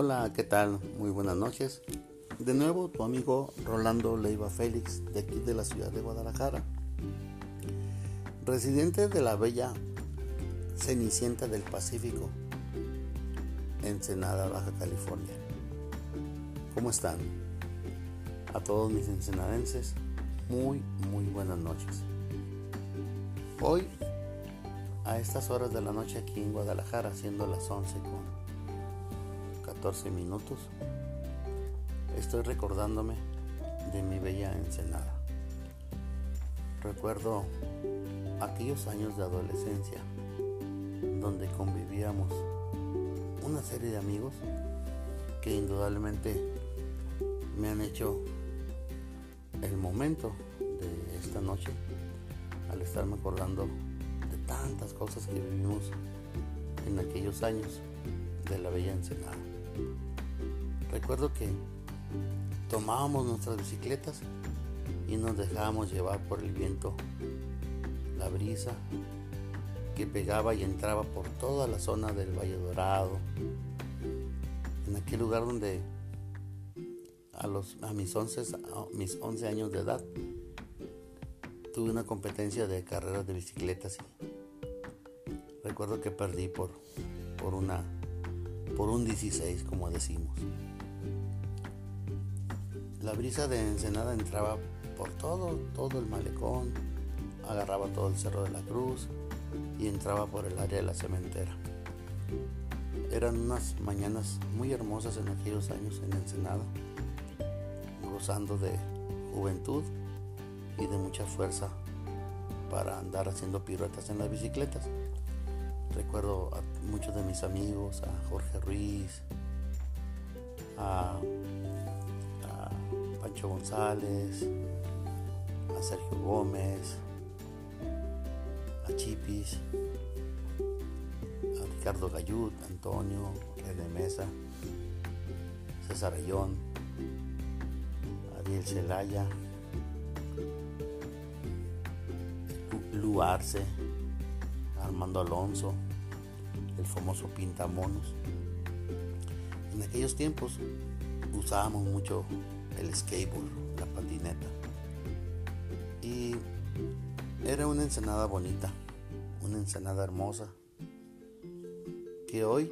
Hola, ¿qué tal? Muy buenas noches. De nuevo, tu amigo Rolando Leiva Félix, de aquí de la ciudad de Guadalajara. Residente de la bella Cenicienta del Pacífico, Ensenada, Baja California. ¿Cómo están? A todos mis ensenadenses, muy, muy buenas noches. Hoy, a estas horas de la noche aquí en Guadalajara, siendo las 11 con 14 minutos, estoy recordándome de mi bella Ensenada. Recuerdo aquellos años de adolescencia donde convivíamos una serie de amigos que indudablemente me han hecho el momento de esta noche al estarme acordando de tantas cosas que vivimos en aquellos años de la bella Ensenada. Recuerdo que tomábamos nuestras bicicletas y nos dejábamos llevar por el viento, la brisa que pegaba y entraba por toda la zona del Valle Dorado, en aquel lugar donde a, los, a mis, 11, a mis 11 años de edad tuve una competencia de carreras de bicicletas y recuerdo que perdí por, por, una, por un 16, como decimos. La brisa de Ensenada entraba por todo, todo el malecón, agarraba todo el Cerro de la Cruz y entraba por el área de la cementera. Eran unas mañanas muy hermosas en aquellos años en Ensenada, gozando de juventud y de mucha fuerza para andar haciendo piruetas en las bicicletas. Recuerdo a muchos de mis amigos, a Jorge Ruiz, a, Pancho González, a Sergio Gómez, a Chipis, a Ricardo Gayut, Antonio, René Mesa, César Ayón, Ariel Celaya, Luarce, Armando Alonso, el famoso Pintamonos. En aquellos tiempos usábamos mucho el skateboard, la patineta. Y era una ensenada bonita, una ensenada hermosa, que hoy,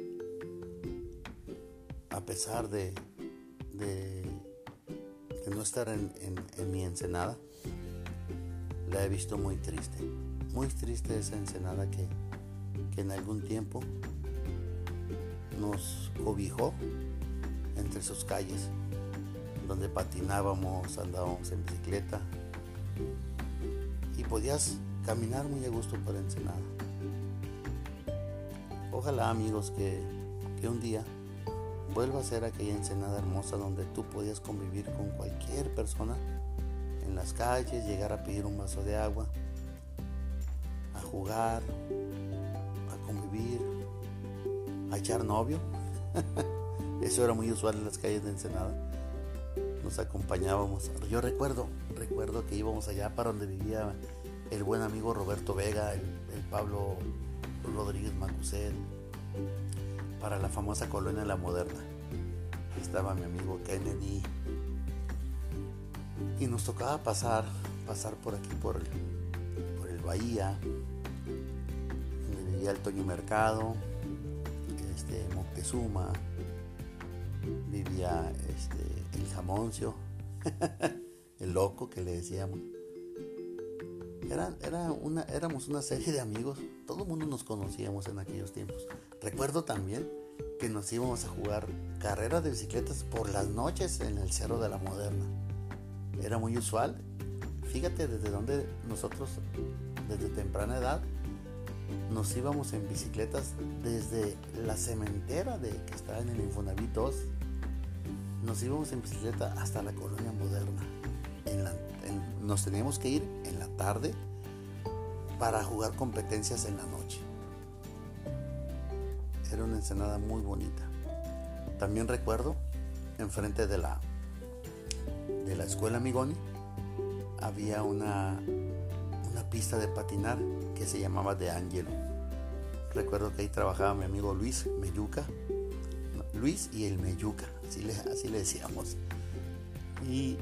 a pesar de, de, no estar en, en mi ensenada, la he visto muy triste. Muy triste esa ensenada que, que en algún tiempo nos cobijó entre sus calles, donde patinábamos, andábamos en bicicleta y podías caminar muy a gusto por Ensenada. Ojalá amigos que, que un día vuelva a ser aquella Ensenada hermosa donde tú podías convivir con cualquier persona en las calles, llegar a pedir un vaso de agua, a jugar, convivir, a echar novio. Eso era muy usual en las calles de Ensenada. Nos acompañábamos. Yo recuerdo, recuerdo que íbamos allá para donde vivía el buen amigo Roberto Vega, el, Pablo Rodríguez Macuset, para la famosa colonia La Moderna. Estaba mi amigo Kennedy, y nos tocaba pasar, pasar por aquí, por el, por el Bahía, el Toño Mercado, este, Moctezuma, vivía este, el Jamoncio, el loco que le decíamos. Era, era una, éramos una serie de amigos, todo el mundo nos conocíamos en aquellos tiempos. Recuerdo también que nos íbamos a jugar carreras de bicicletas por las noches en el Cerro de la Moderna era muy usual. Fíjate desde donde nosotros, desde temprana edad, nos íbamos en bicicletas desde la cementera de que estaba en el Infonavit 2. Nos íbamos en bicicleta hasta la colonia moderna. nos teníamos que ir en la tarde para jugar competencias en la noche. Era una ensenada muy bonita. También recuerdo enfrente de la de la escuela Migoni había una, pista de patinar que se llamaba De Angelo. Recuerdo que ahí trabajaba mi amigo Luis Meyuca. Luis y el Meyuca, así le, así le decíamos. Y,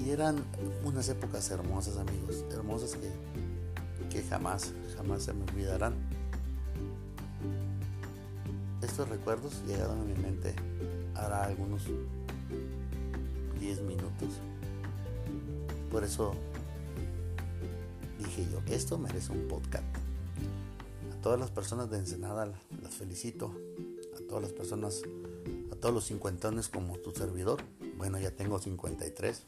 y eran unas épocas hermosas, amigos, hermosas que, que jamás, jamás se me olvidarán. Estos recuerdos llegaron a mi mente hará algunos 10 minutos. Por eso dije yo, esto merece un podcast. A todas las personas de Ensenada las felicito. A todas las personas, a todos los cincuentones como tu servidor. Bueno, ya tengo 53.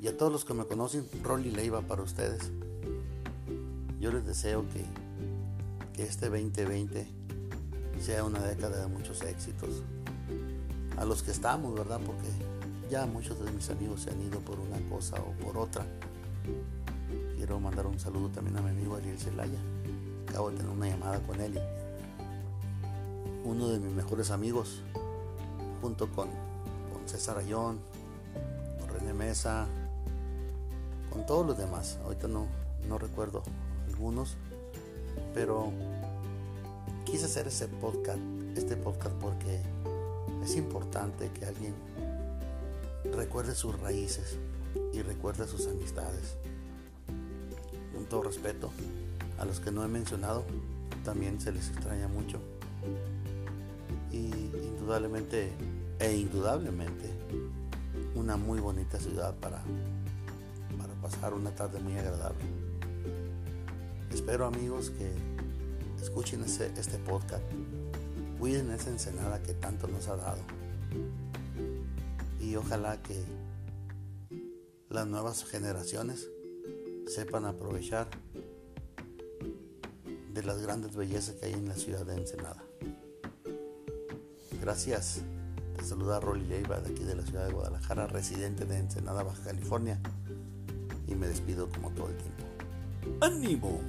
Y a todos los que me conocen, Rolly Leiva para ustedes. Yo les deseo que, que este 2020 sea una década de muchos éxitos. A los que estamos, ¿verdad? Porque ya muchos de mis amigos se han ido por una cosa o por otra. Quiero mandar un saludo también a mi amigo Ariel Celaya. Acabo de tener una llamada con él. uno de mis mejores amigos, junto con, César Ayón, con René Mesa, con todos los demás. Ahorita no, no recuerdo algunos, pero quise hacer ese podcast, este podcast porque es importante que alguien recuerde sus raíces y recuerde sus amistades. Todo respeto, a los que no he mencionado, también se les extraña mucho. Y indudablemente, e indudablemente, una muy bonita ciudad para, para pasar una tarde muy agradable. Espero amigos que escuchen este podcast. Cuiden esa ensenada que tanto nos ha dado. Y ojalá que las nuevas generaciones sepan aprovechar de las grandes bellezas que hay en la ciudad de Ensenada. Gracias. Te saluda Rolly Leiva de aquí de la ciudad de Guadalajara, residente de Ensenada, Baja California. Y me despido como todo el tiempo. ¡Ánimo!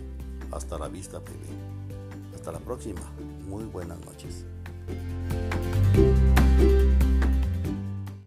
Hasta la vista, baby. Hasta la próxima. Muy buenas noches.